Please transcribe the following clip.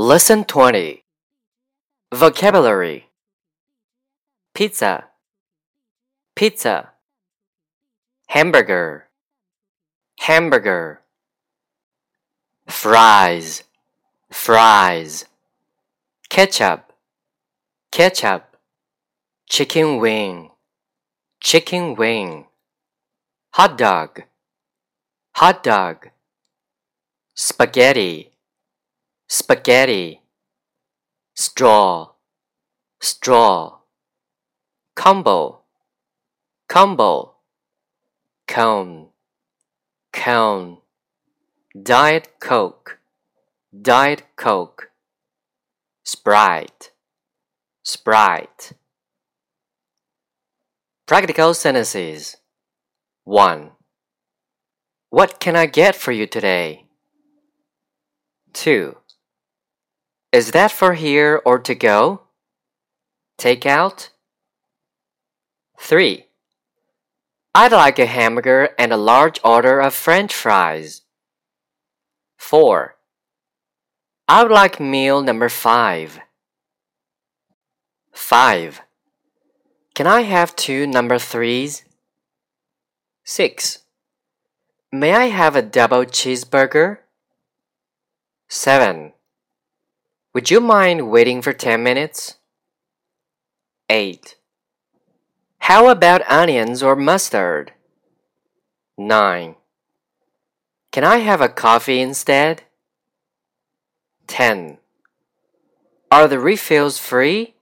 Lesson 20 Vocabulary. Pizza. Pizza. Hamburger. Hamburger. Fries. Fries. Ketchup. Ketchup. Chicken wing. Chicken wing. Hot dog. Hot dog. Spaghetti spaghetti, straw, straw, combo, combo, cone, cone, diet coke, diet coke, sprite, sprite. Practical sentences. 1. What can I get for you today? 2. Is that for here or to go? Take out? 3. I'd like a hamburger and a large order of french fries. 4. I would like meal number 5. 5. Can I have two number 3s? 6. May I have a double cheeseburger? 7. Would you mind waiting for 10 minutes? 8. How about onions or mustard? 9. Can I have a coffee instead? 10. Are the refills free?